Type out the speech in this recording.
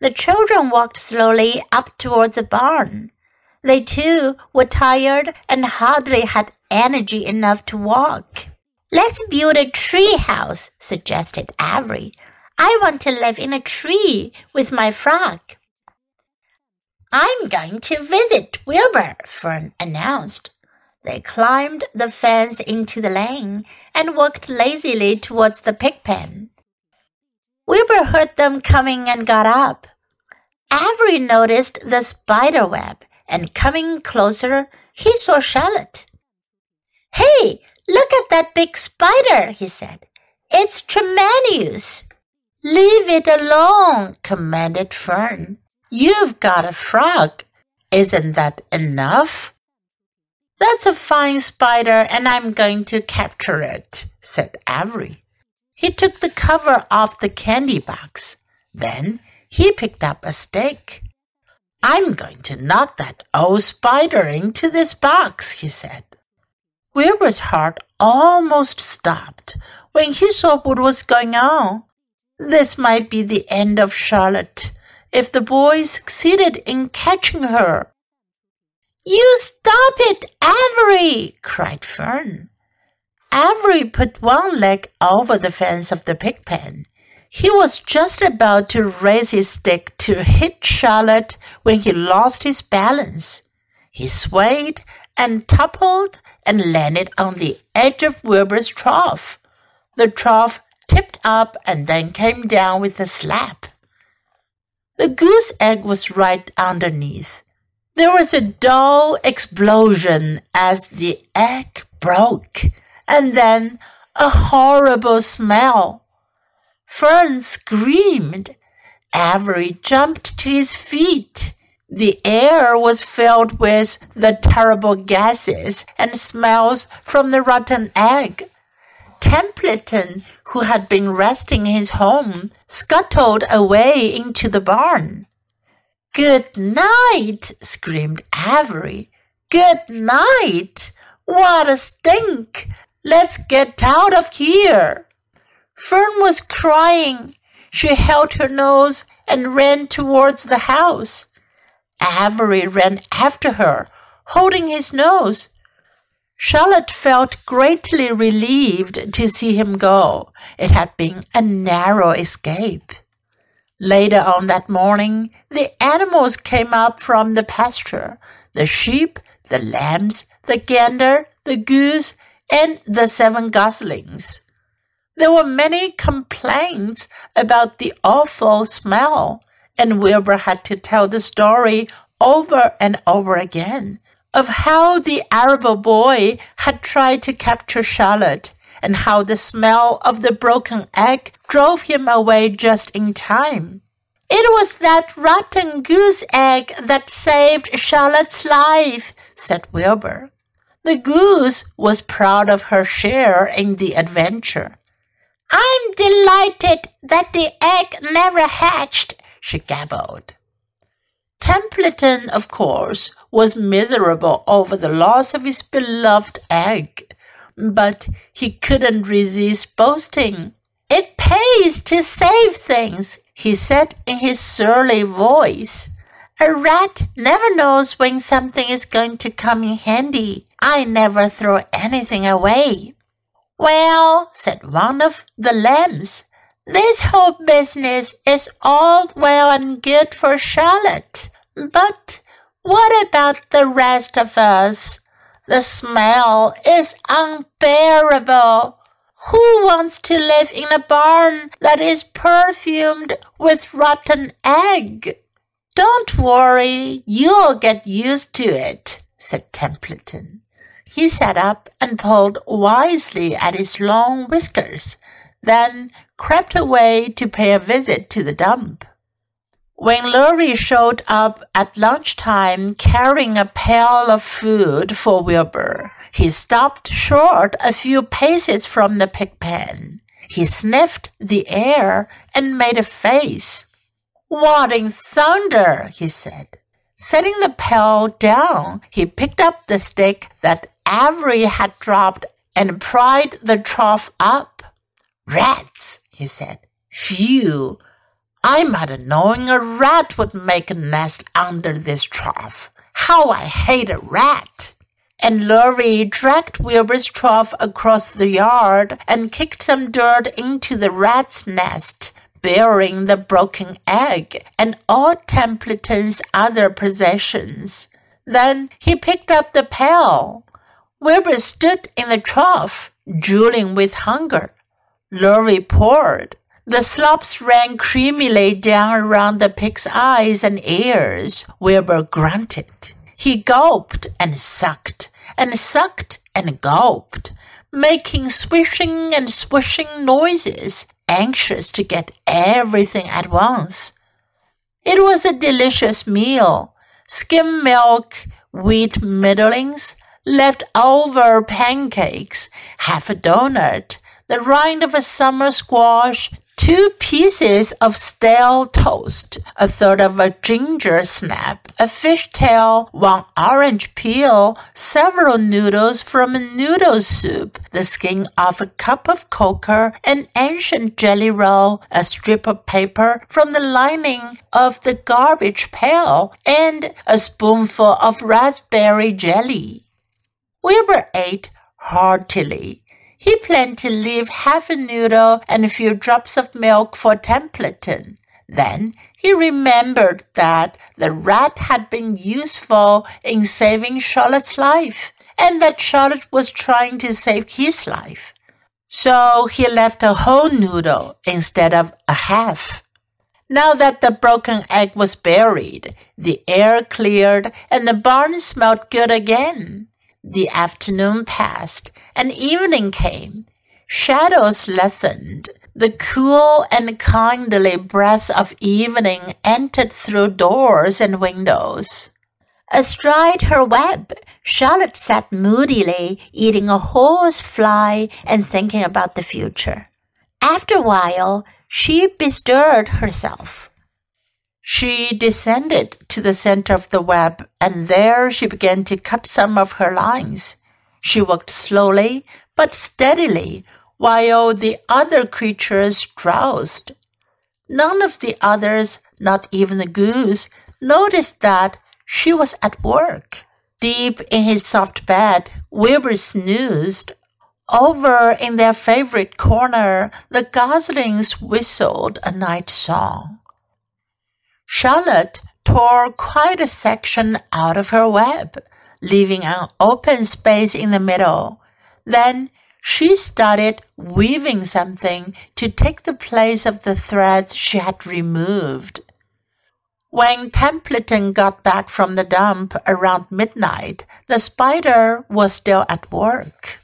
The children walked slowly up towards the barn. They too were tired and hardly had energy enough to walk. Let's build a tree house, suggested Avery. I want to live in a tree with my frog. I'm going to visit Wilbur, Fern announced. They climbed the fence into the lane and walked lazily towards the pig pen. Wilbur heard them coming and got up. Avery noticed the spider web, and coming closer, he saw Charlotte. Hey, look at that big spider, he said. It's tremendous. Leave it alone, commanded Fern. You've got a frog. Isn't that enough? That's a fine spider, and I'm going to capture it, said Avery. He took the cover off the candy box. Then he picked up a stick. I'm going to knock that old spider into this box, he said. Wilbur's heart almost stopped when he saw what was going on. This might be the end of Charlotte if the boy succeeded in catching her. You stop it, Avery! cried Fern. Avery put one leg over the fence of the pig pen. He was just about to raise his stick to hit Charlotte when he lost his balance. He swayed and toppled and landed on the edge of Wilbur's trough. The trough tipped up and then came down with a slap. The goose egg was right underneath. There was a dull explosion as the egg broke, and then a horrible smell. Fern screamed. Avery jumped to his feet. The air was filled with the terrible gases and smells from the rotten egg. Templeton, who had been resting his home, scuttled away into the barn. Good night, screamed Avery. Good night. What a stink. Let's get out of here. Fern was crying. She held her nose and ran towards the house. Avery ran after her, holding his nose. Charlotte felt greatly relieved to see him go. It had been a narrow escape. Later on that morning, the animals came up from the pasture the sheep, the lambs, the gander, the goose, and the seven goslings. There were many complaints about the awful smell, and Wilbur had to tell the story over and over again of how the Arable boy had tried to capture Charlotte and how the smell of the broken egg drove him away just in time. It was that rotten goose egg that saved Charlotte's life, said Wilbur. The goose was proud of her share in the adventure. I'm delighted that the egg never hatched, she gabbled. Templeton, of course, was miserable over the loss of his beloved egg, but he couldn't resist boasting. It pays to save things, he said in his surly voice. A rat never knows when something is going to come in handy. I never throw anything away. Well, said one of the lambs, this whole business is all well and good for Charlotte. But what about the rest of us? The smell is unbearable. Who wants to live in a barn that is perfumed with rotten egg? Don't worry, you'll get used to it, said Templeton. He sat up and pulled wisely at his long whiskers, then crept away to pay a visit to the dump. When Lurvy showed up at lunchtime carrying a pail of food for Wilbur, he stopped short a few paces from the pig pen. He sniffed the air and made a face. What in thunder? he said. Setting the pail down, he picked up the stick that Avery had dropped and pried the trough up. Rats, he said. Phew! I might have known a rat would make a nest under this trough. How I hate a rat! And Lurvy dragged Wilbur's trough across the yard and kicked some dirt into the rat's nest, bearing the broken egg and all Templeton's other possessions. Then he picked up the pail. Wilbur stood in the trough, drooling with hunger. Lurvy poured. The slops ran creamily down around the pig's eyes and ears. Wilbur grunted. He gulped and sucked and sucked and gulped, making swishing and swishing noises, anxious to get everything at once. It was a delicious meal. Skim milk, wheat middlings, leftover pancakes, half a donut, the rind of a summer squash, two pieces of stale toast, a third of a ginger snap, a fish tail, one orange peel, several noodles from a noodle soup, the skin of a cup of cocoa, an ancient jelly roll, a strip of paper from the lining of the garbage pail, and a spoonful of raspberry jelly. Wilbur ate heartily. He planned to leave half a noodle and a few drops of milk for Templeton. Then he remembered that the rat had been useful in saving Charlotte's life, and that Charlotte was trying to save his life. So he left a whole noodle instead of a half. Now that the broken egg was buried, the air cleared and the barn smelled good again. The afternoon passed, and evening came. Shadows lengthened. The cool and kindly breath of evening entered through doors and windows. Astride her web, Charlotte sat moodily eating a horse fly and thinking about the future. After a while, she bestirred herself. She descended to the center of the web, and there she began to cut some of her lines. She worked slowly but steadily, while the other creatures drowsed. None of the others, not even the goose, noticed that she was at work. Deep in his soft bed, Wilbur snoozed. Over in their favorite corner, the goslings whistled a night song. Charlotte tore quite a section out of her web, leaving an open space in the middle. Then she started weaving something to take the place of the threads she had removed. When Templeton got back from the dump around midnight, the spider was still at work.